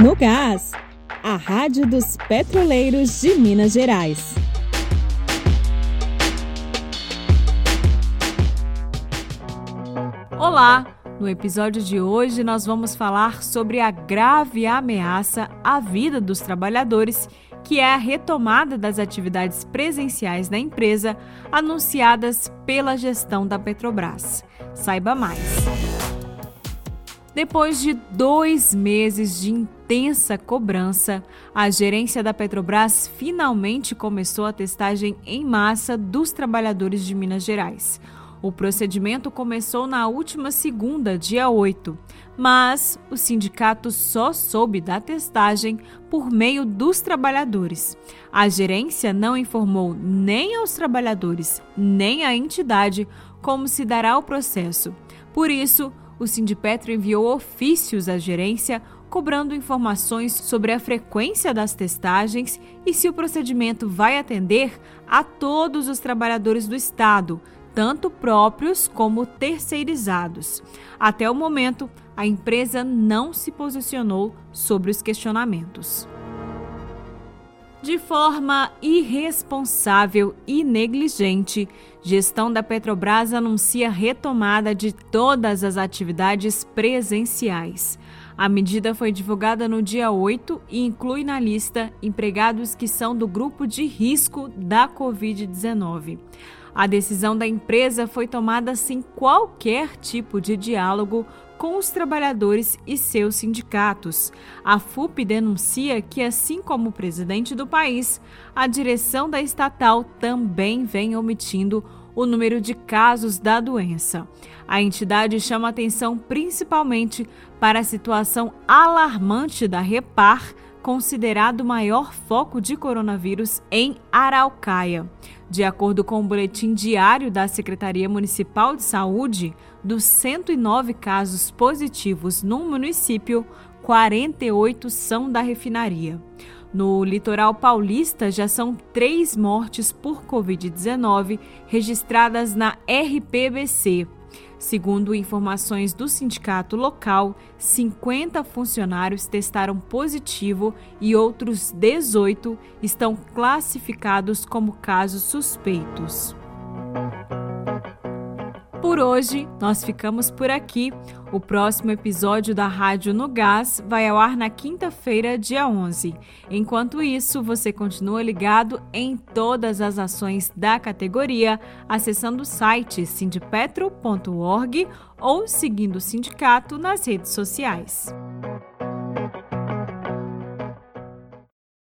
No Gás, a Rádio dos Petroleiros de Minas Gerais. Olá! No episódio de hoje, nós vamos falar sobre a grave ameaça à vida dos trabalhadores, que é a retomada das atividades presenciais da empresa anunciadas pela gestão da Petrobras. Saiba mais. Depois de dois meses de intensa cobrança, a gerência da Petrobras finalmente começou a testagem em massa dos trabalhadores de Minas Gerais. O procedimento começou na última segunda, dia 8, mas o sindicato só soube da testagem por meio dos trabalhadores. A gerência não informou nem aos trabalhadores, nem à entidade como se dará o processo. Por isso, o Sindipetro enviou ofícios à gerência cobrando informações sobre a frequência das testagens e se o procedimento vai atender a todos os trabalhadores do Estado, tanto próprios como terceirizados. Até o momento, a empresa não se posicionou sobre os questionamentos. De forma irresponsável e negligente, gestão da Petrobras anuncia retomada de todas as atividades presenciais. A medida foi divulgada no dia 8 e inclui na lista empregados que são do grupo de risco da Covid-19. A decisão da empresa foi tomada sem qualquer tipo de diálogo com os trabalhadores e seus sindicatos. A FUP denuncia que, assim como o presidente do país, a direção da estatal também vem omitindo o número de casos da doença. A entidade chama atenção principalmente para a situação alarmante da Repar considerado o maior foco de coronavírus em Araucaia. De acordo com o boletim diário da Secretaria Municipal de Saúde, dos 109 casos positivos no município, 48 são da refinaria. No litoral paulista, já são três mortes por Covid-19 registradas na RPBC, Segundo informações do sindicato local, 50 funcionários testaram positivo e outros 18 estão classificados como casos suspeitos. Por hoje, nós ficamos por aqui. O próximo episódio da Rádio no Gás vai ao ar na quinta-feira, dia 11. Enquanto isso, você continua ligado em todas as ações da categoria, acessando o site sindipetro.org ou seguindo o sindicato nas redes sociais.